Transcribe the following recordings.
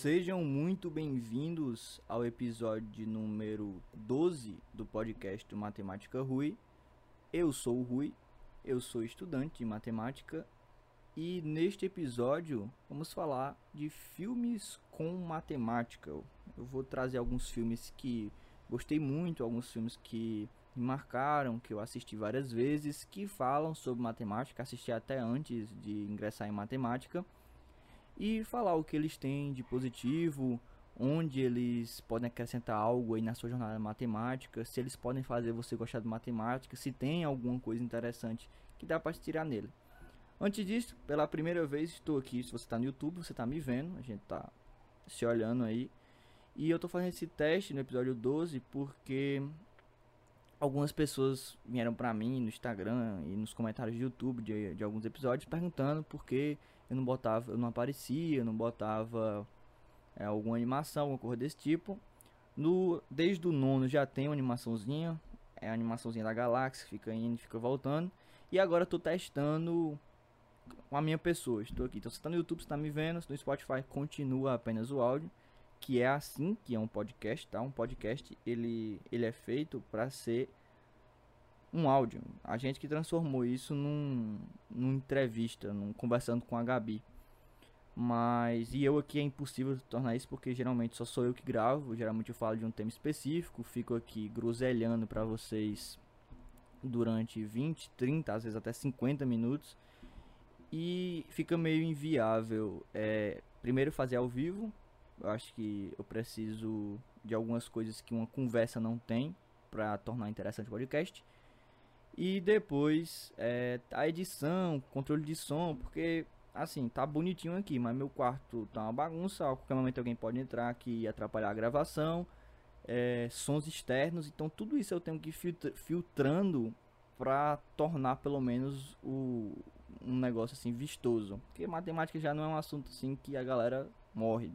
Sejam muito bem-vindos ao episódio número 12 do podcast Matemática Rui. Eu sou o Rui, eu sou estudante de matemática e neste episódio vamos falar de filmes com matemática. Eu vou trazer alguns filmes que gostei muito, alguns filmes que me marcaram, que eu assisti várias vezes, que falam sobre matemática, assisti até antes de ingressar em matemática e falar o que eles têm de positivo, onde eles podem acrescentar algo aí na sua jornada matemática, se eles podem fazer você gostar de matemática, se tem alguma coisa interessante que dá para tirar nele. Antes disso, pela primeira vez estou aqui, se você está no YouTube, você está me vendo, a gente está se olhando aí. E eu estou fazendo esse teste no episódio 12 porque algumas pessoas vieram para mim no Instagram e nos comentários do YouTube de, de alguns episódios perguntando por que eu não botava, eu não aparecia, eu não botava é, alguma animação, alguma coisa desse tipo. No, desde o nono já tem uma animaçãozinha, é a animaçãozinha da galáxia, fica indo, fica voltando. E agora eu tô testando com a minha pessoa, estou aqui. Então você tá no YouTube, você tá me vendo, no Spotify continua apenas o áudio, que é assim que é um podcast, tá? Um podcast ele, ele é feito para ser um áudio. A gente que transformou isso num, numa entrevista, num, conversando com a Gabi. Mas, e eu aqui é impossível tornar isso porque geralmente só sou eu que gravo. Geralmente eu falo de um tema específico, fico aqui groselhando para vocês durante 20, 30, às vezes até 50 minutos. E fica meio inviável. É, primeiro fazer ao vivo. Eu acho que eu preciso de algumas coisas que uma conversa não tem para tornar interessante o podcast. E depois é, a edição, controle de som, porque assim, tá bonitinho aqui, mas meu quarto tá uma bagunça, a qualquer momento alguém pode entrar aqui e atrapalhar a gravação, é, sons externos, então tudo isso eu tenho que filtra filtrando para tornar pelo menos o, um negócio assim vistoso. Porque matemática já não é um assunto assim que a galera morre,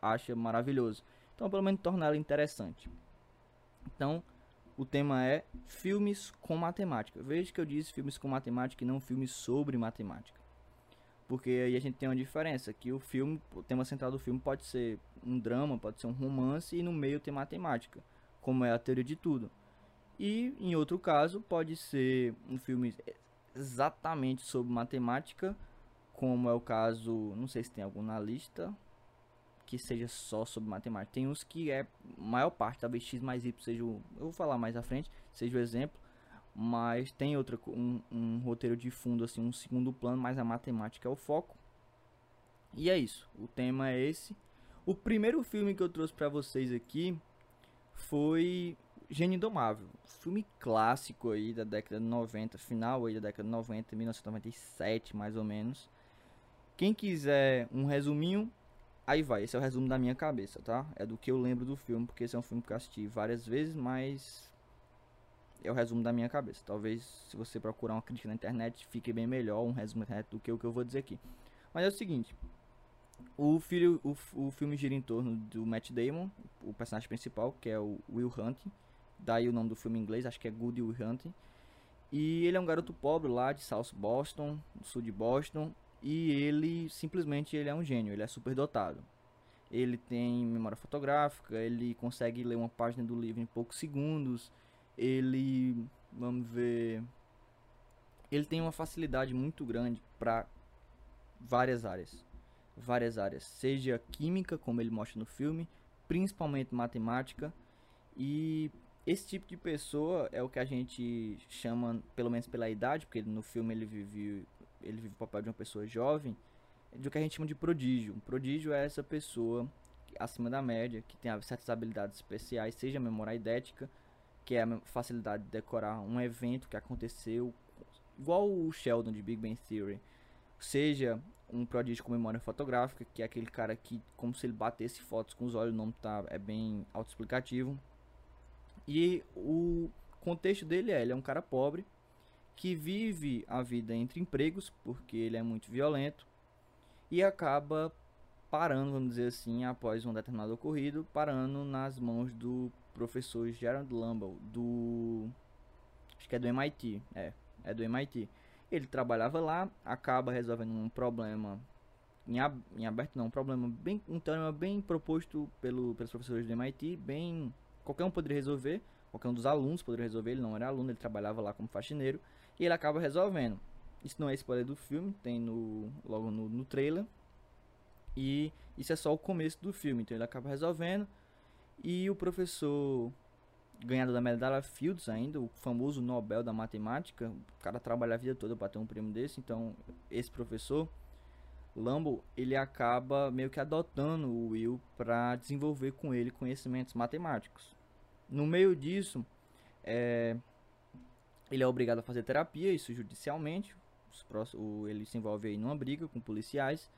acha maravilhoso. Então pelo menos tornar ela interessante. Então, o tema é filmes com matemática. Veja que eu disse filmes com matemática e não filmes sobre matemática. Porque aí a gente tem uma diferença, que o filme, o tema central do filme pode ser um drama, pode ser um romance e no meio tem matemática, como é a teoria de tudo. E em outro caso, pode ser um filme exatamente sobre matemática, como é o caso, não sei se tem algum na lista, que seja só sobre matemática. Tem uns que é maior parte, talvez x mais y seja o, eu vou falar mais à frente, seja o exemplo, mas tem outra um, um roteiro de fundo assim, um segundo plano, mas a matemática é o foco. E é isso, o tema é esse. O primeiro filme que eu trouxe para vocês aqui foi Gênio Indomável, filme clássico aí da década de 90, final aí da década de 90, 1997 mais ou menos. Quem quiser um resuminho, Aí vai, esse é o resumo da minha cabeça, tá? É do que eu lembro do filme, porque esse é um filme que eu assisti várias vezes, mas é o resumo da minha cabeça. Talvez se você procurar uma crítica na internet, fique bem melhor um resumo internet do que o que eu vou dizer aqui. Mas é o seguinte, o, filho, o, o filme gira em torno do Matt Damon, o personagem principal, que é o Will Hunting. Daí o nome do filme em inglês, acho que é Good Will Hunting. E ele é um garoto pobre lá de South Boston, do sul de Boston, e ele simplesmente ele é um gênio, ele é super dotado. Ele tem memória fotográfica, ele consegue ler uma página do livro em poucos segundos. Ele, vamos ver, ele tem uma facilidade muito grande para várias áreas. Várias áreas, seja química, como ele mostra no filme, principalmente matemática. E esse tipo de pessoa é o que a gente chama, pelo menos pela idade, porque no filme ele vive ele vive o papel de uma pessoa jovem, de o que a gente chama de prodígio. Um prodígio é essa pessoa acima da média, que tem certas habilidades especiais, seja a memória idética, que é a facilidade de decorar um evento que aconteceu, igual o Sheldon de Big Bang Theory, seja um prodígio com memória fotográfica, que é aquele cara que, como se ele batesse fotos com os olhos, o nome tá, é bem autoexplicativo. E o contexto dele é, ele é um cara pobre, que vive a vida entre empregos, porque ele é muito violento, e acaba parando, vamos dizer assim, após um determinado ocorrido, parando nas mãos do professor Gerald Lumble, do. Acho que é do MIT. É, é do MIT. Ele trabalhava lá, acaba resolvendo um problema em, ab, em aberto não, um problema bem, um teorema bem proposto pelo, pelos professores do MIT, bem, qualquer um poderia resolver, qualquer um dos alunos poderia resolver, ele não era aluno, ele trabalhava lá como faxineiro, e ele acaba resolvendo. Isso não é spoiler do filme, tem no, logo no, no trailer, e isso é só o começo do filme, então ele acaba resolvendo, e o professor ganhador da medalha Fields ainda, o famoso Nobel da matemática, o cara trabalha a vida toda para ter um prêmio desse, então esse professor Lambo, ele acaba meio que adotando o Will para desenvolver com ele conhecimentos matemáticos. No meio disso, é, ele é obrigado a fazer terapia, isso judicialmente. Ele se envolve aí numa briga com policiais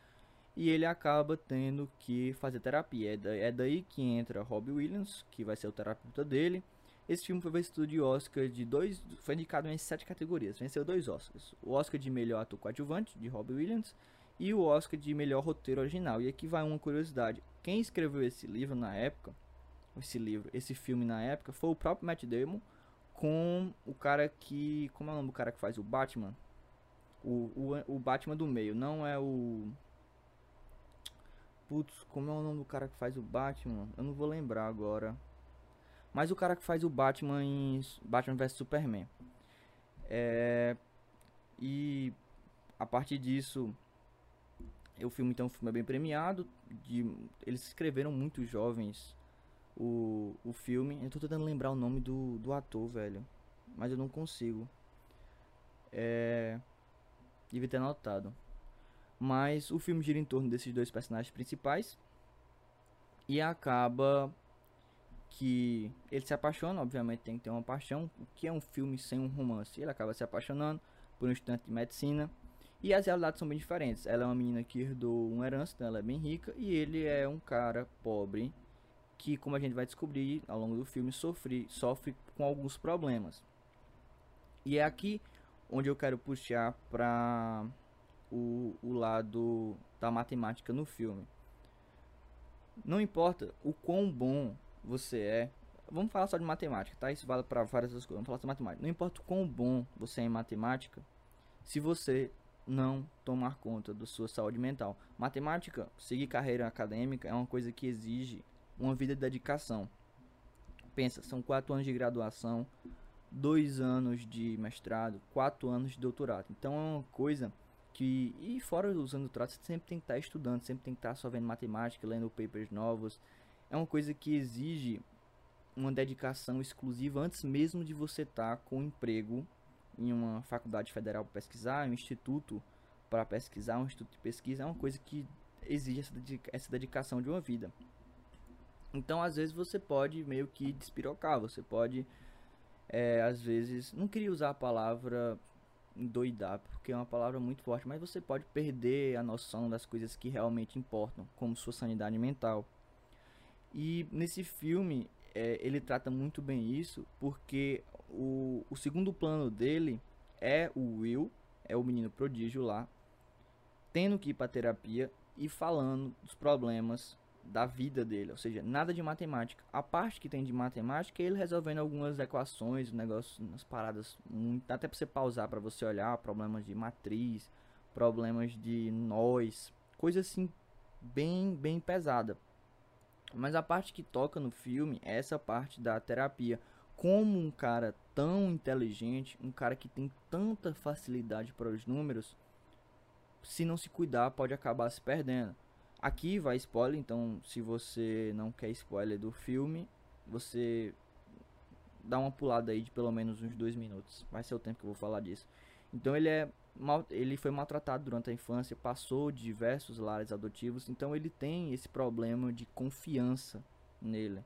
e ele acaba tendo que fazer terapia. É, é daí que entra Robbie Williams, que vai ser o terapeuta dele. Esse filme foi vencido de Oscar de dois, foi indicado em sete categorias, venceu dois Oscars. O Oscar de melhor ator coadjuvante de Robbie Williams e o Oscar de melhor roteiro original. E aqui vai uma curiosidade: quem escreveu esse livro na época, esse livro, esse filme na época, foi o próprio Matt Damon com o cara que, como é o nome do cara que faz o Batman? O, o, o Batman do meio, não é o Putz, como é o nome do cara que faz o Batman? Eu não vou lembrar agora. Mas o cara que faz o Batman em Batman vs Superman. É... E a partir disso, o filme então o filme bem premiado. De, eles escreveram muito jovens o, o filme. Eu tô tentando lembrar o nome do, do ator, velho. Mas eu não consigo. É. Devia ter anotado. Mas o filme gira em torno desses dois personagens principais. E acaba que ele se apaixona, obviamente tem que ter uma paixão. O que é um filme sem um romance? Ele acaba se apaixonando por um estudante de medicina. E as realidades são bem diferentes. Ela é uma menina que herdou uma herança, então ela é bem rica. E ele é um cara pobre que, como a gente vai descobrir ao longo do filme, sofre, sofre com alguns problemas. E é aqui onde eu quero puxar para o, o lado da matemática no filme. Não importa o quão bom você é. Vamos falar só de matemática, tá? Isso vale para várias outras coisas. Vamos falar só de matemática. Não importa o quão bom você é em matemática, se você não tomar conta da sua saúde mental. Matemática, seguir carreira acadêmica é uma coisa que exige uma vida de dedicação. Pensa, são quatro anos de graduação, dois anos de mestrado, quatro anos de doutorado. Então é uma coisa que e fora os anos de doutorado, você sempre tem que estar estudando, sempre tem que estar só vendo matemática, lendo papers novos. É uma coisa que exige uma dedicação exclusiva antes mesmo de você estar com um emprego em uma faculdade federal para pesquisar, um instituto para pesquisar, um instituto de pesquisa, é uma coisa que exige essa dedicação de uma vida. Então, às vezes, você pode meio que despirocar, você pode, é, às vezes, não queria usar a palavra endoidar, porque é uma palavra muito forte, mas você pode perder a noção das coisas que realmente importam, como sua sanidade mental. E nesse filme, é, ele trata muito bem isso, porque o, o segundo plano dele é o Will, é o menino prodígio lá, tendo que ir para terapia e falando dos problemas da vida dele, ou seja, nada de matemática. A parte que tem de matemática é ele resolvendo algumas equações, negócios, umas paradas, até para você pausar para você olhar, problemas de matriz, problemas de nós, coisa assim bem bem pesada. Mas a parte que toca no filme é essa parte da terapia. Como um cara tão inteligente, um cara que tem tanta facilidade para os números, se não se cuidar, pode acabar se perdendo. Aqui vai spoiler, então se você não quer spoiler do filme, você dá uma pulada aí de pelo menos uns dois minutos. Vai ser o tempo que eu vou falar disso. Então ele é mal, ele foi maltratado durante a infância, passou diversos lares adotivos, então ele tem esse problema de confiança nele.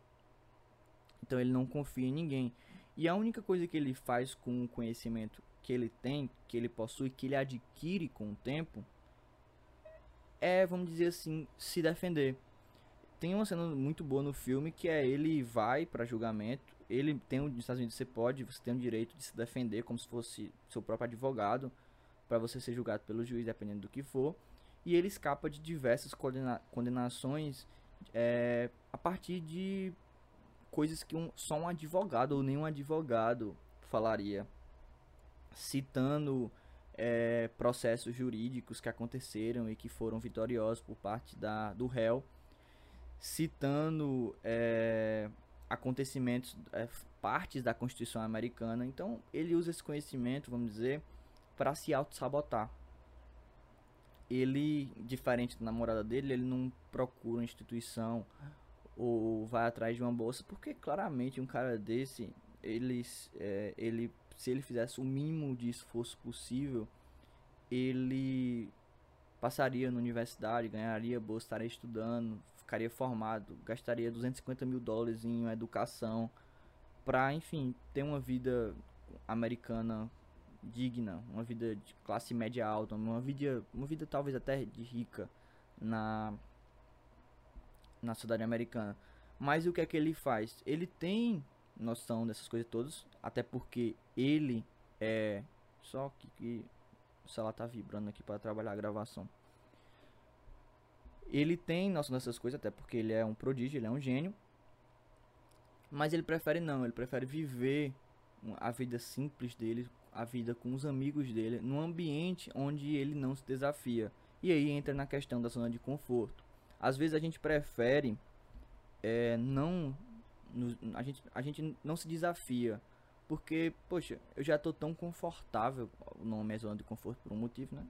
Então ele não confia em ninguém. E a única coisa que ele faz com o conhecimento que ele tem, que ele possui, que ele adquire com o tempo, é, vamos dizer assim, se defender. Tem uma cena muito boa no filme que é ele vai para julgamento, ele tem nos Estados Unidos você pode, você tem o direito de se defender como se fosse seu próprio advogado para você ser julgado pelo juiz, dependendo do que for. E ele escapa de diversas condena condenações é, a partir de coisas que um, só um advogado ou nenhum advogado falaria. Citando é, processos jurídicos que aconteceram e que foram vitoriosos por parte da, do réu, citando é, acontecimentos, é, partes da Constituição americana. Então, ele usa esse conhecimento, vamos dizer, para se auto-sabotar. Ele, diferente da namorada dele, ele não procura uma instituição ou vai atrás de uma bolsa, porque claramente um cara desse, ele, é, ele se ele fizesse o mínimo de esforço possível, ele passaria na universidade, ganharia bolsa, estaria estudando, ficaria formado, gastaria 250 mil dólares em educação para, enfim, ter uma vida americana digna, uma vida de classe média alta, uma vida, uma vida talvez até de rica na na cidade americana. Mas o que é que ele faz? Ele tem noção dessas coisas todas, até porque ele é só que, que o celular tá vibrando aqui para trabalhar a gravação. Ele tem noção dessas coisas, até porque ele é um prodígio, ele é um gênio. Mas ele prefere não, ele prefere viver a vida simples dele, a vida com os amigos dele, num ambiente onde ele não se desafia. E aí entra na questão da zona de conforto. Às vezes a gente prefere é, não a gente, a gente não se desafia. Porque, poxa, eu já tô tão confortável. O nome é zona de conforto por um motivo, né?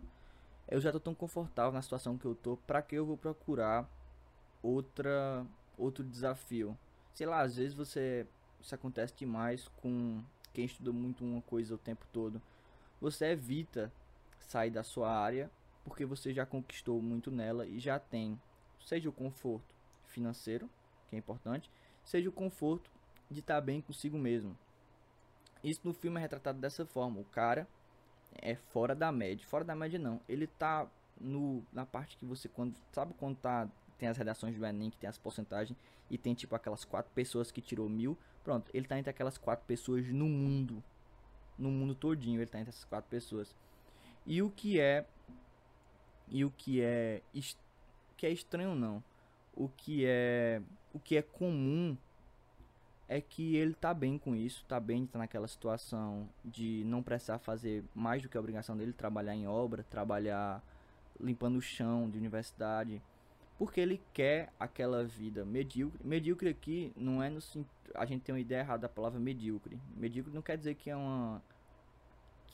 Eu já tô tão confortável na situação que eu tô. Pra que eu vou procurar outra outro desafio? Sei lá, às vezes você. Isso acontece demais com quem estuda muito uma coisa o tempo todo. Você evita sair da sua área porque você já conquistou muito nela e já tem, seja o conforto financeiro, que é importante, seja o conforto de estar bem consigo mesmo. Isso no filme é retratado dessa forma. O cara é fora da média. Fora da média não. Ele tá no, na parte que você quando sabe quando tá tem as redações do Enem que tem as porcentagens e tem tipo aquelas quatro pessoas que tirou mil. Pronto, ele tá entre aquelas quatro pessoas no mundo. No mundo todinho ele tá entre essas quatro pessoas. E o que é e o que é que é estranho não. O que é o que é comum é que ele tá bem com isso, tá bem tá naquela situação de não precisar fazer mais do que a obrigação dele, trabalhar em obra, trabalhar limpando o chão de universidade, porque ele quer aquela vida medíocre. Medíocre aqui não é no a gente tem uma ideia errada da palavra medíocre. Medíocre não quer dizer que é uma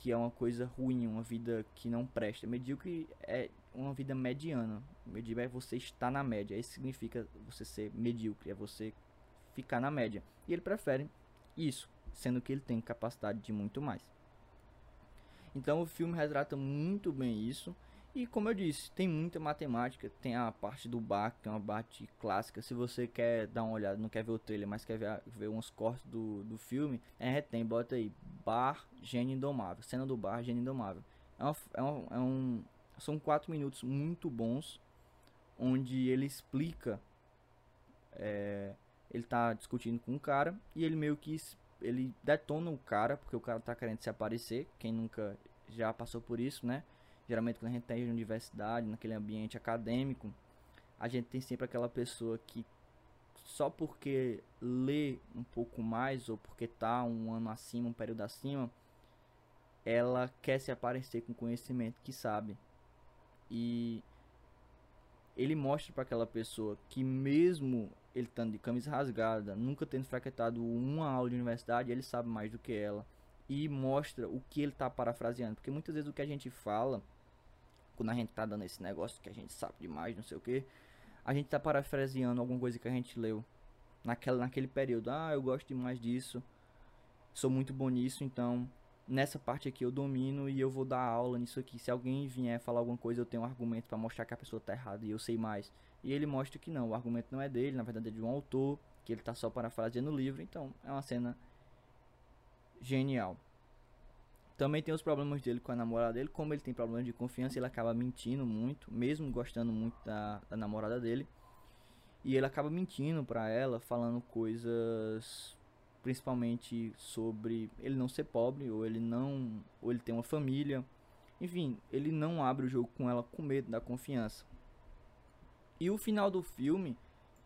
que é uma coisa ruim, uma vida que não presta. Medíocre é uma vida mediana. Medíocre é você estar na média. Isso significa você ser medíocre, é você ficar na média. E ele prefere isso, sendo que ele tem capacidade de muito mais. Então o filme retrata muito bem isso. E como eu disse, tem muita matemática. Tem a parte do bar, que é uma parte clássica. Se você quer dar uma olhada, não quer ver o trailer, mas quer ver, ver uns cortes do, do filme, é, tem, bota aí, bar gênio indomável. Cena do bar gênio indomável. É, uma, é, uma, é um. São quatro minutos muito bons. Onde ele explica. É, ele tá discutindo com um cara. E ele meio que. Ele detona o cara, porque o cara tá querendo se aparecer. Quem nunca já passou por isso, né? Geralmente quando a gente está em universidade, naquele ambiente acadêmico, a gente tem sempre aquela pessoa que só porque lê um pouco mais ou porque tá um ano acima, um período acima, ela quer se aparecer com conhecimento que sabe. E ele mostra para aquela pessoa que mesmo ele estando de camisa rasgada, nunca tendo frequentado uma aula de universidade, ele sabe mais do que ela e mostra o que ele está parafraseando, porque muitas vezes o que a gente fala quando a gente tá dando esse negócio que a gente sabe demais, não sei o que, a gente tá parafraseando alguma coisa que a gente leu naquela, naquele período. Ah, eu gosto demais disso, sou muito bom nisso, então nessa parte aqui eu domino e eu vou dar aula nisso aqui. Se alguém vier falar alguma coisa, eu tenho um argumento para mostrar que a pessoa tá errada e eu sei mais. E ele mostra que não, o argumento não é dele, na verdade é de um autor, que ele tá só parafraseando o livro, então é uma cena genial. Também tem os problemas dele com a namorada dele, como ele tem problemas de confiança, ele acaba mentindo muito, mesmo gostando muito da, da namorada dele. E ele acaba mentindo para ela, falando coisas principalmente sobre ele não ser pobre ou ele não ou ele tem uma família. Enfim, ele não abre o jogo com ela com medo da confiança. E o final do filme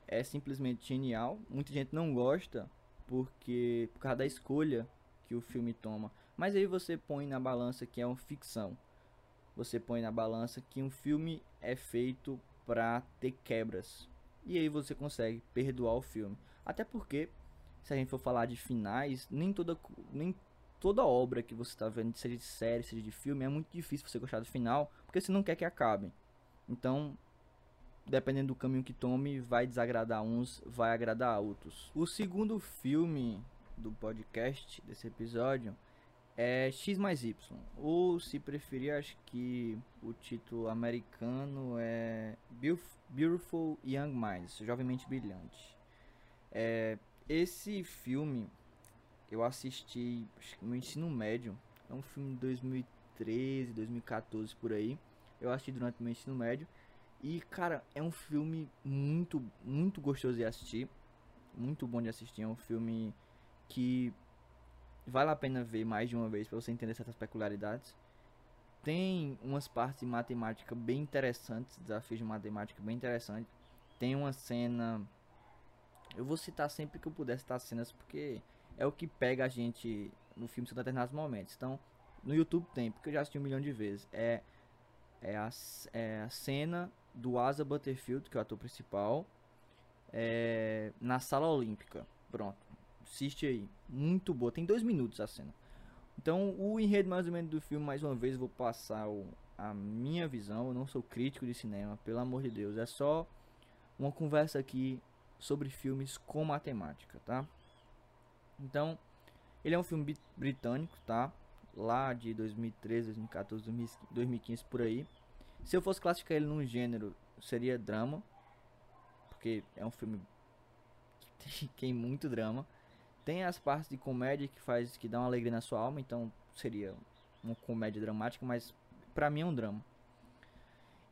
é simplesmente genial. Muita gente não gosta porque por causa da escolha que o filme toma. Mas aí você põe na balança que é uma ficção. você põe na balança que um filme é feito para ter quebras. E aí você consegue perdoar o filme. Até porque, se a gente for falar de finais, nem toda, nem toda obra que você está vendo, seja de série, seja de filme, é muito difícil você gostar do final, porque você não quer que acabe. Então, dependendo do caminho que tome, vai desagradar uns, vai agradar outros. O segundo filme do podcast, desse episódio, é X mais Y. Ou se preferir, acho que o título americano é Beautiful Young Minds, Jovemente Brilhante. É, esse filme eu assisti no ensino médio. É um filme de 2013, 2014 por aí. Eu assisti durante o meu ensino médio. E, cara, é um filme muito, muito gostoso de assistir. Muito bom de assistir. É um filme que vale a pena ver mais de uma vez para você entender certas peculiaridades. Tem umas partes de matemática bem interessantes, desafios de matemática bem interessantes. Tem uma cena. Eu vou citar sempre que eu puder citar cenas porque é o que pega a gente no filme em determinados momentos. Então, no YouTube tem, porque eu já assisti um milhão de vezes. É, é, a, é a cena do Asa Butterfield, que é o ator principal, é, na sala olímpica. Pronto. Assiste aí. Muito boa. Tem dois minutos a cena. Então, o enredo mais ou menos do filme, mais uma vez, vou passar o, a minha visão. Eu não sou crítico de cinema, pelo amor de Deus. É só uma conversa aqui sobre filmes com matemática, tá? Então, ele é um filme britânico, tá? Lá de 2013, 2014, 2015 por aí. Se eu fosse classificar ele num gênero, seria drama, porque é um filme que tem muito drama. Tem as partes de comédia que faz que dá uma alegria na sua alma, então seria uma comédia dramática, mas pra mim é um drama.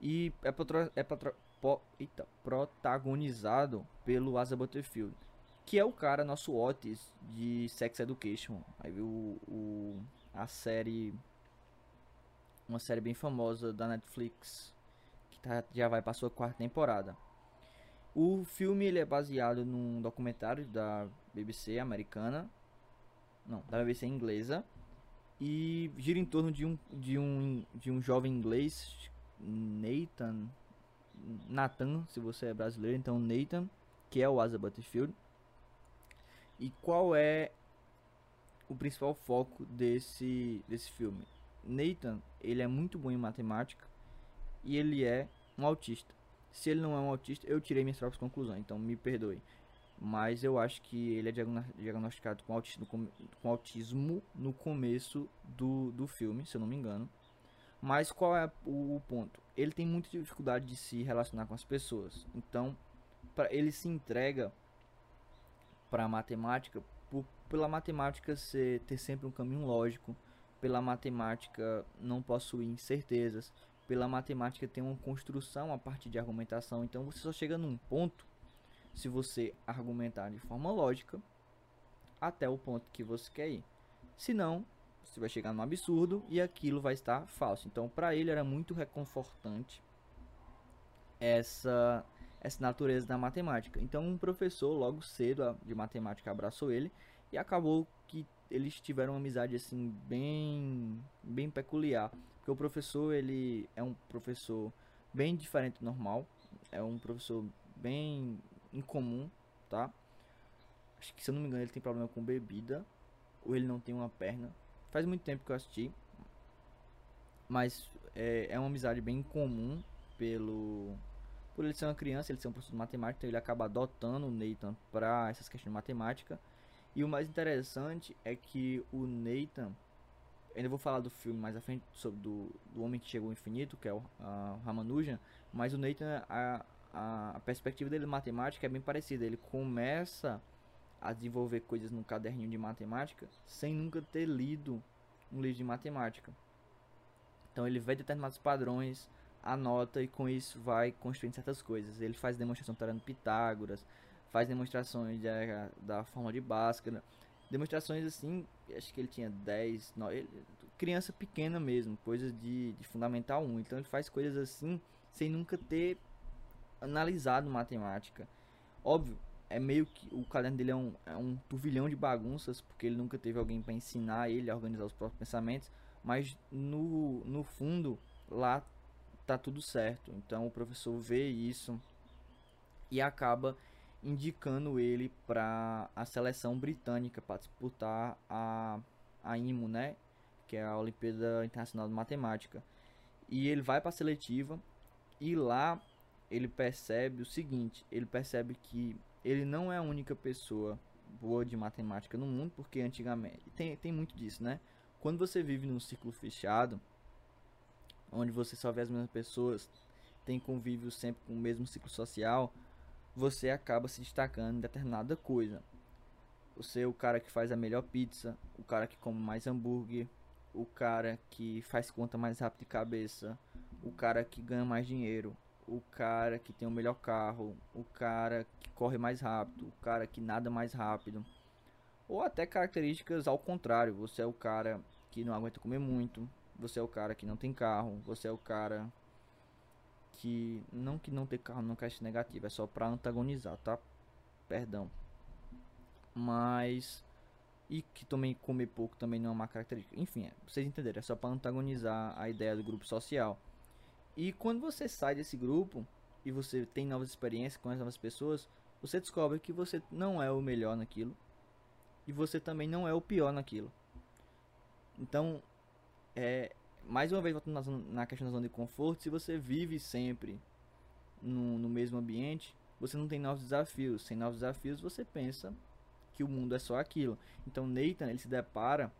E é, patro, é patro, po, eita, protagonizado pelo Asa Butterfield, que é o cara, nosso Otis de Sex Education. Aí viu o, a série, uma série bem famosa da Netflix, que tá, já vai para sua quarta temporada. O filme ele é baseado num documentário da BBC americana, não, da BBC inglesa, e gira em torno de um de um de um jovem inglês, Nathan, Nathan, se você é brasileiro, então Nathan, que é o Asa Butterfield. E qual é o principal foco desse desse filme? Nathan, ele é muito bom em matemática e ele é um autista. Se ele não é um autista, eu tirei minhas próprias conclusões, então me perdoe. Mas eu acho que ele é diagnosticado com autismo, com autismo no começo do, do filme, se eu não me engano. Mas qual é o, ponto? Ele tem muita dificuldade de se relacionar com as pessoas. Então, pra, ele se entrega para a matemática por, pela matemática ser, ter sempre um caminho lógico, pela matemática não possuir incertezas, pela matemática tem uma construção a partir de argumentação. Então você só chega num ponto se você argumentar de forma lógica até o ponto que você quer ir. Senão, você vai chegar num absurdo e aquilo vai estar falso. Então, para ele era muito reconfortante essa essa natureza da matemática. Então, um professor logo cedo de matemática abraçou ele e acabou que eles tiveram uma amizade assim bem bem peculiar. Porque o professor, ele é um professor bem diferente do normal. É um professor bem incomum, tá? Acho que se eu não me engano ele tem problema com bebida. Ou ele não tem uma perna. Faz muito tempo que eu assisti. Mas é, é uma amizade bem comum pelo... Por ele ser uma criança, ele ser um professor de matemática, então ele acaba adotando o Nathan para essas questões de matemática. E o mais interessante é que o Nathan ainda vou falar do filme mais à frente sobre do, do homem que chegou ao infinito, que é o Ramanujan, mas o Nathan a, a, a perspectiva dele matemática é bem parecida. Ele começa a desenvolver coisas no caderninho de matemática sem nunca ter lido um livro de matemática. Então ele vê determinados padrões, anota e com isso vai construindo certas coisas. Ele faz demonstração teorema Pitágoras, faz demonstrações de, da forma de Bhaskara, demonstrações assim, acho que ele tinha 10, não, ele, criança pequena mesmo, coisas de, de fundamental 1. Então ele faz coisas assim sem nunca ter analisado matemática. Óbvio, é meio que o caderno dele é um, é um turvilhão de bagunças, porque ele nunca teve alguém para ensinar ele a organizar os próprios pensamentos, mas no, no fundo lá tá tudo certo. Então o professor vê isso e acaba indicando ele para a seleção britânica para disputar a, a IMO, né? Que é a Olimpíada Internacional de Matemática. E ele vai para a seletiva e lá ele percebe o seguinte: ele percebe que ele não é a única pessoa boa de matemática no mundo, porque antigamente tem, tem muito disso, né? Quando você vive num ciclo fechado, onde você só vê as mesmas pessoas, tem convívio sempre com o mesmo ciclo social, você acaba se destacando em determinada coisa. Você é o cara que faz a melhor pizza, o cara que come mais hambúrguer, o cara que faz conta mais rápido de cabeça, o cara que ganha mais dinheiro, o cara que tem o melhor carro, o cara que corre mais rápido, o cara que nada mais rápido. Ou até características ao contrário, você é o cara que não aguenta comer muito, você é o cara que não tem carro, você é o cara que não que não ter carro não quer negativo, é só para antagonizar, tá? Perdão. Mas e que também comer pouco também não é uma característica. Enfim, é, vocês entenderam, é só para antagonizar a ideia do grupo social. E quando você sai desse grupo e você tem novas experiências com as novas pessoas, você descobre que você não é o melhor naquilo e você também não é o pior naquilo. Então, é, mais uma vez voltando na, na questão da zona de conforto, se você vive sempre no, no mesmo ambiente, você não tem novos desafios. Sem novos desafios, você pensa que o mundo é só aquilo. Então Nathan ele se depara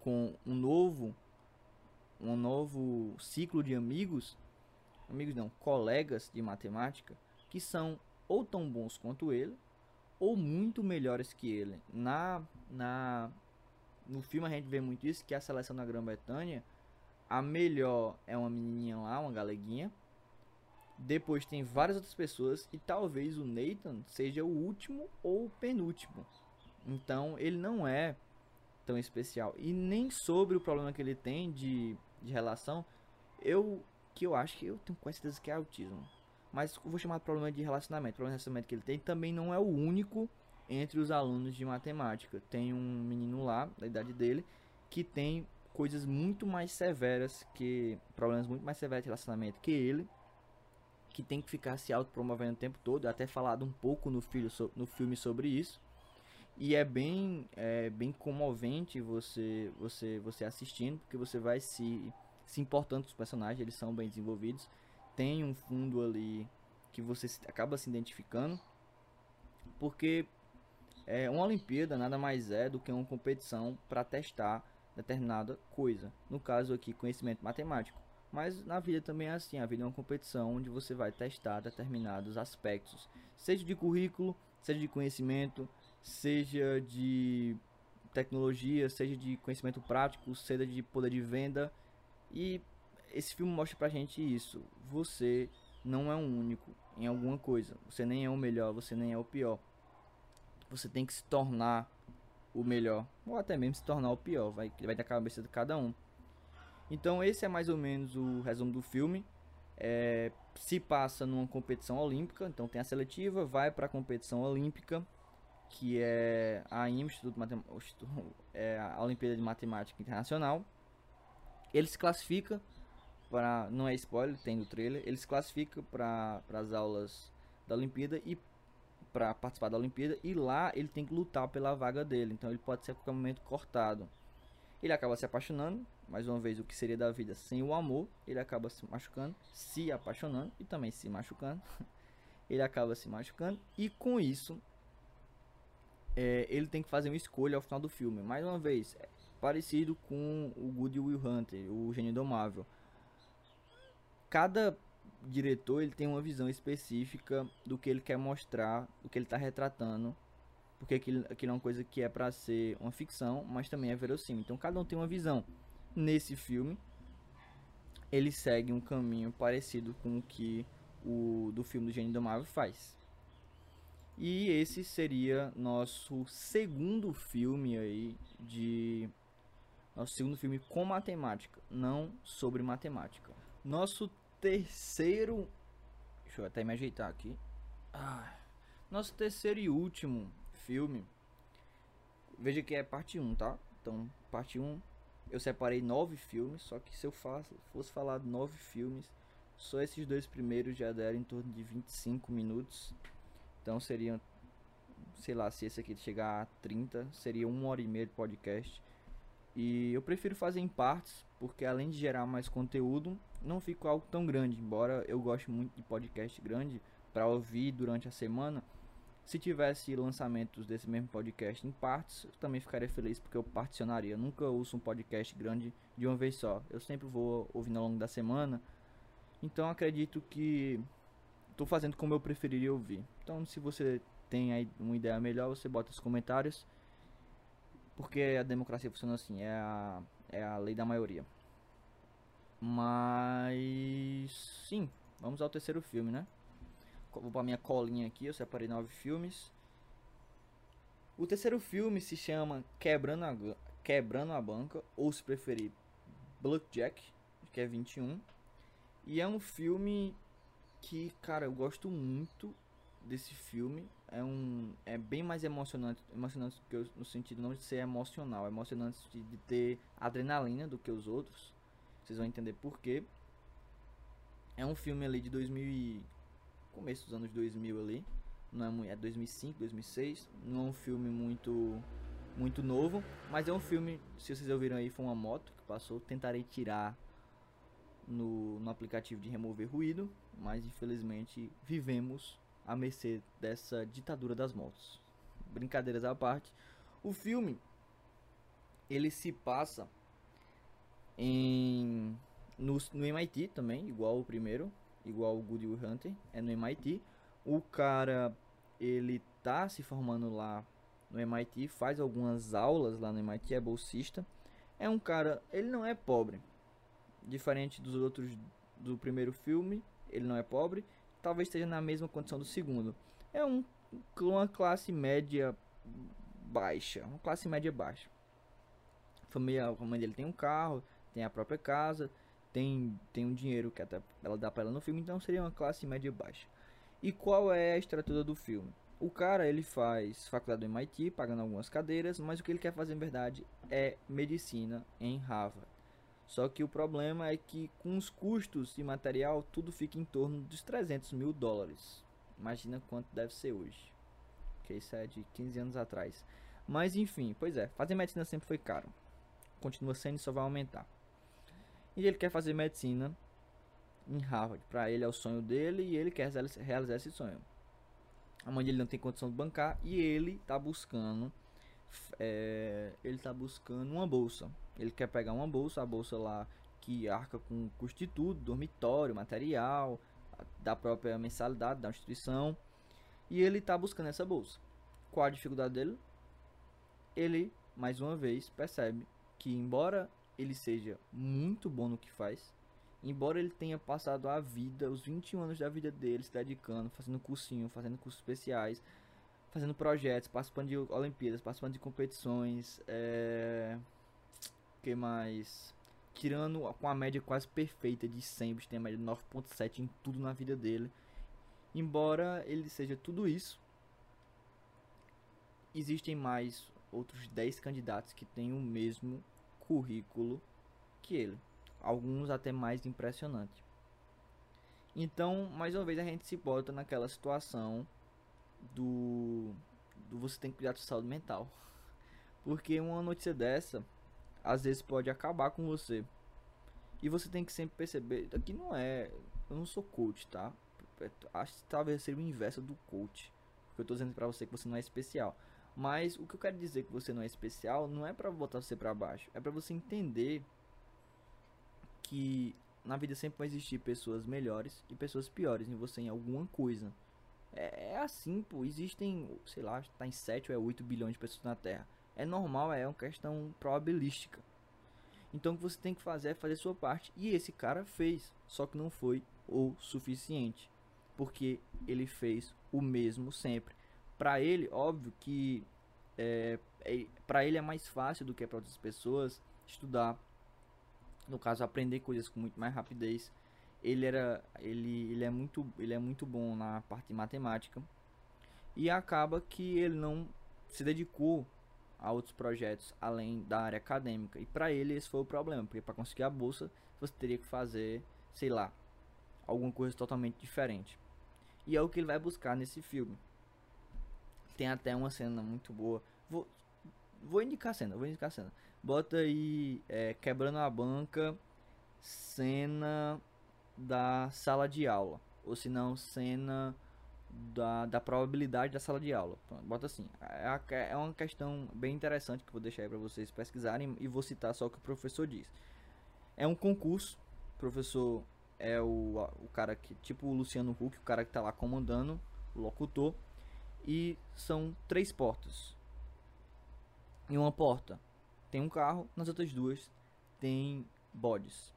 com um novo um novo ciclo de amigos, amigos não, colegas de matemática que são ou tão bons quanto ele ou muito melhores que ele. Na na no filme a gente vê muito isso que a seleção da Grã-Bretanha a melhor é uma menininha lá, uma galeguinha. Depois tem várias outras pessoas e talvez o Nathan seja o último ou o penúltimo. Então ele não é tão especial e nem sobre o problema que ele tem de de relação, eu que eu acho que eu tenho quase certeza que é autismo. Mas vou chamar de problema de relacionamento. O problema de relacionamento que ele tem também não é o único entre os alunos de matemática. Tem um menino lá, da idade dele, que tem coisas muito mais severas que problemas muito mais severos de relacionamento que ele, que tem que ficar se autopromovendo o tempo todo, até falado um pouco no, filho, no filme sobre isso. E é bem, é bem comovente você, você, você assistindo, porque você vai se, se importando com os personagens, eles são bem desenvolvidos. Tem um fundo ali que você acaba se identificando, porque é, uma Olimpíada nada mais é do que uma competição para testar determinada coisa. No caso aqui, conhecimento matemático. Mas na vida também é assim, a vida é uma competição onde você vai testar determinados aspectos, seja de currículo, seja de conhecimento, seja de tecnologia, seja de conhecimento prático, seja de poder de venda. E esse filme mostra pra gente isso. Você não é um único em alguma coisa. Você nem é o melhor, você nem é o pior. Você tem que se tornar o melhor, ou até mesmo se tornar o pior, vai, vai da cabeça de cada um. Então esse é mais ou menos o resumo do filme. É, se passa numa competição olímpica, então tem a seletiva, vai para a competição olímpica que é a IME, Instituto Matem é a Olimpíada de Matemática Internacional. Ele se classifica para, não é spoiler, tem no trailer, ele se classifica para as aulas da Olimpíada e para participar da Olimpíada e lá ele tem que lutar pela vaga dele, então ele pode ser a qualquer momento cortado. Ele acaba se apaixonando, mais uma vez o que seria da vida sem o amor, ele acaba se machucando, se apaixonando e também se machucando. ele acaba se machucando e com isso é, ele tem que fazer uma escolha ao final do filme. Mais uma vez, é parecido com o Good Will Hunter, o Gênio Domável. Cada diretor ele tem uma visão específica do que ele quer mostrar, do que ele está retratando, porque aquilo, aquilo é uma coisa que é para ser uma ficção, mas também é verossímil. Então cada um tem uma visão. Nesse filme, ele segue um caminho parecido com o que o do filme do Gênio Domável faz. E esse seria nosso segundo filme aí de nosso segundo filme com matemática, não sobre matemática. Nosso terceiro, deixa eu até me ajeitar aqui. Ah, nosso terceiro e último filme. Veja que é parte 1, tá? Então, parte 1 eu separei nove filmes, só que se eu faço, fosse falar nove filmes, só esses dois primeiros já deram em torno de 25 minutos. Então seriam, sei lá, se esse aqui chegar a 30, seria uma hora e meia de podcast. E eu prefiro fazer em partes, porque além de gerar mais conteúdo, não fica algo tão grande. Embora eu goste muito de podcast grande para ouvir durante a semana, se tivesse lançamentos desse mesmo podcast em partes, eu também ficaria feliz porque eu particionaria. Eu nunca ouço um podcast grande de uma vez só. Eu sempre vou ouvindo ao longo da semana. Então acredito que estou fazendo como eu preferiria ouvir. Então se você tem aí uma ideia melhor, você bota nos comentários. Porque a democracia funciona assim, é a, é a lei da maioria. Mas sim, vamos ao terceiro filme, né? Vou para minha colinha aqui, eu separei nove filmes. O terceiro filme se chama Quebrando a, Quebrando a Banca, ou se preferir, Blackjack, que é 21. E é um filme que, cara, eu gosto muito desse filme. É um é bem mais emocionante, emocionante que eu, no sentido não de ser emocional, é emocionante de, de ter adrenalina do que os outros. Vocês vão entender por quê. É um filme ali de 2000 começo dos anos 2000 ali. Não é muito, é 2005, 2006. Não é um filme muito muito novo, mas é um filme, se vocês ouviram aí, foi uma moto que passou. Tentarei tirar no, no aplicativo de remover ruído, mas infelizmente vivemos à mercê dessa ditadura das motos. Brincadeiras à parte, o filme ele se passa em no, no MIT também, igual o primeiro, igual o Good Will Hunter, é no MIT. O cara, ele tá se formando lá no MIT, faz algumas aulas lá no MIT, é bolsista. É um cara, ele não é pobre. Diferente dos outros do primeiro filme, ele não é pobre. Talvez esteja na mesma condição do segundo. É um, uma classe média baixa, uma classe média baixa. A família, a mãe dele tem um carro, tem a própria casa, tem, tem um dinheiro que até ela dá para ela no filme, então seria uma classe média baixa. E qual é a estrutura do filme? O cara ele faz faculdade do MIT, pagando algumas cadeiras, mas o que ele quer fazer em verdade é medicina em Harvard. Só que o problema é que com os custos de material tudo fica em torno dos 300 mil dólares. Imagina quanto deve ser hoje. Que isso é de 15 anos atrás. Mas enfim, pois é, fazer medicina sempre foi caro. Continua sendo e só vai aumentar. E ele quer fazer medicina em Harvard. Para ele é o sonho dele e ele quer realizar esse sonho. A mãe dele não tem condição de bancar e ele está buscando é, ele está buscando uma bolsa. Ele quer pegar uma bolsa, a bolsa lá que arca com custo de tudo, dormitório, material, da própria mensalidade da instituição. E ele está buscando essa bolsa. Qual a dificuldade dele? Ele, mais uma vez, percebe que embora ele seja muito bom no que faz, embora ele tenha passado a vida, os 21 anos da vida dele se dedicando, fazendo cursinho, fazendo cursos especiais, fazendo projetos, participando de Olimpíadas, participando de competições, é... que mais? Tirando com a média quase perfeita de 100, tem a média de 9.7 em tudo na vida dele. Embora ele seja tudo isso, existem mais outros 10 candidatos que têm o mesmo currículo que ele, alguns até mais impressionante. Então, mais uma vez a gente se bota naquela situação do, do você tem que cuidar da sua saúde mental. Porque uma notícia dessa às vezes pode acabar com você. E você tem que sempre perceber, aqui não é, eu não sou coach, tá? Acho que talvez seja o inverso do coach. Porque eu tô dizendo para você que você não é especial. Mas o que eu quero dizer que você não é especial não é para botar você para baixo, é para você entender que na vida sempre vai existir pessoas melhores e pessoas piores em você em alguma coisa. É, é assim, pô, existem, sei lá, tá em 7 ou é 8 bilhões de pessoas na Terra. É normal, é uma questão probabilística. Então o que você tem que fazer é fazer sua parte. E esse cara fez, só que não foi o suficiente. Porque ele fez o mesmo sempre para ele, óbvio que é, é para ele é mais fácil do que para outras pessoas estudar. No caso, aprender coisas com muito mais rapidez. Ele era, ele, ele é muito, ele é muito bom na parte de matemática e acaba que ele não se dedicou a outros projetos além da área acadêmica. E para ele esse foi o problema, porque para conseguir a bolsa você teria que fazer, sei lá, alguma coisa totalmente diferente. E é o que ele vai buscar nesse filme. Tem até uma cena muito boa. Vou, vou indicar a cena, vou indicar a cena. Bota aí é, quebrando a banca, cena da sala de aula. Ou se não, cena da, da probabilidade da sala de aula. Pronto, bota assim. É, é uma questão bem interessante que vou deixar aí para vocês pesquisarem e vou citar só o que o professor diz. É um concurso, o professor é o, o cara que, tipo o Luciano Huck, o cara que tá lá comandando, o locutor, e são três portas. Em uma porta tem um carro, nas outras duas tem bodes.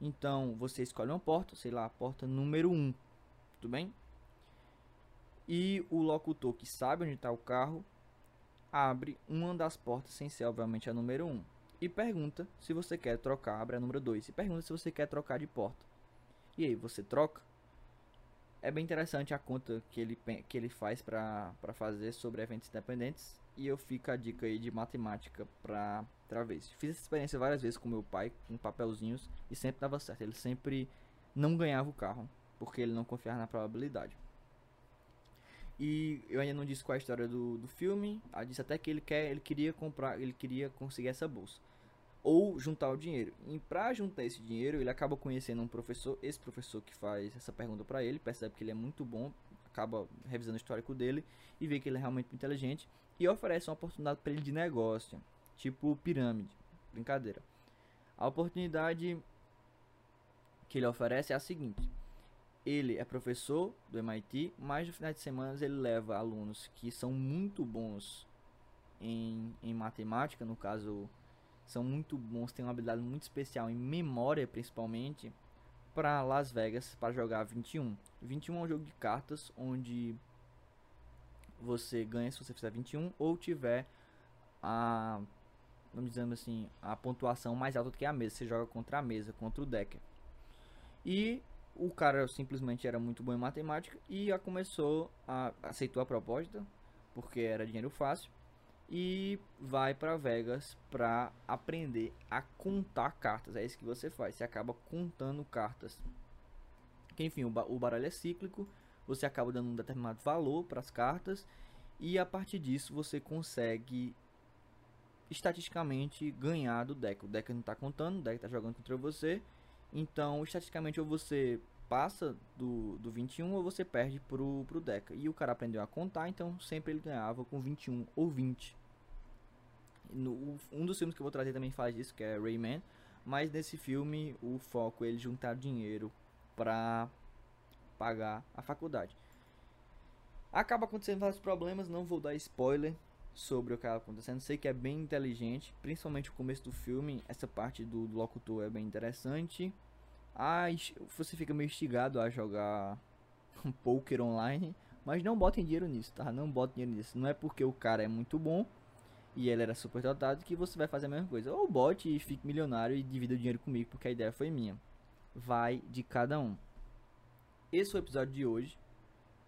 Então você escolhe uma porta, sei lá, a porta número 1, um, tudo bem? E o locutor que sabe onde está o carro abre uma das portas sem ser obviamente a número 1 um, e pergunta se você quer trocar, abre a número 2 e pergunta se você quer trocar de porta. E aí você troca. É bem interessante a conta que ele, que ele faz para fazer sobre eventos independentes. E eu fico a dica aí de matemática para travês. Fiz essa experiência várias vezes com meu pai, com papelzinhos, e sempre dava certo. Ele sempre não ganhava o carro, porque ele não confiava na probabilidade. E eu ainda não disse qual é a história do, do filme. Ah, disse até que ele quer, ele queria comprar, ele queria conseguir essa bolsa ou juntar o dinheiro. E para juntar esse dinheiro, ele acaba conhecendo um professor, esse professor que faz essa pergunta para ele, percebe que ele é muito bom, acaba revisando o histórico dele e vê que ele é realmente inteligente e oferece uma oportunidade para ele de negócio, tipo pirâmide, brincadeira. A oportunidade que ele oferece é a seguinte: ele é professor do MIT, mas no final de semana ele leva alunos que são muito bons em, em matemática, no caso, são muito bons, têm uma habilidade muito especial em memória, principalmente, para Las Vegas para jogar 21. 21 é um jogo de cartas onde você ganha se você fizer 21 ou tiver a vamos dizer assim, a pontuação mais alta do que a mesa. Você joga contra a mesa, contra o deck. E o cara simplesmente era muito bom em matemática e já começou a aceitou a proposta porque era dinheiro fácil e vai para Vegas para aprender a contar cartas. É isso que você faz, você acaba contando cartas. Que, enfim, o, ba o baralho é cíclico, você acaba dando um determinado valor para as cartas e a partir disso você consegue estatisticamente ganhar do deck. O deck não está contando, o deck está jogando contra você então, estatisticamente, ou você passa do, do 21 ou você perde pro, pro Deca. E o cara aprendeu a contar, então sempre ele ganhava com 21 ou 20. No, um dos filmes que eu vou trazer também faz isso, que é Rayman. Mas nesse filme o foco é ele juntar dinheiro pra pagar a faculdade. Acaba acontecendo vários problemas, não vou dar spoiler sobre o que acaba acontecendo. Sei que é bem inteligente, principalmente o começo do filme. Essa parte do, do locutor é bem interessante. Ah, você fica meio instigado a jogar um poker online. Mas não botem dinheiro nisso, tá? Não botem dinheiro nisso. Não é porque o cara é muito bom e ele era super dotado que você vai fazer a mesma coisa. Ou bote e fique milionário e divida o dinheiro comigo, porque a ideia foi minha. Vai de cada um. Esse foi o episódio de hoje.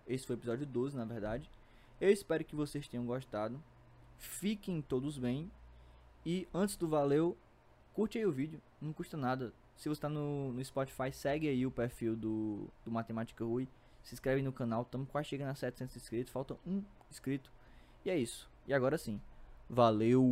Esse foi o episódio 12, na verdade. Eu espero que vocês tenham gostado. Fiquem todos bem. E antes do valeu, curte aí o vídeo, não custa nada. Se você está no, no Spotify, segue aí o perfil do, do Matemática Rui. Se inscreve no canal, estamos quase chegando a 700 inscritos, falta um inscrito. E é isso. E agora sim, valeu!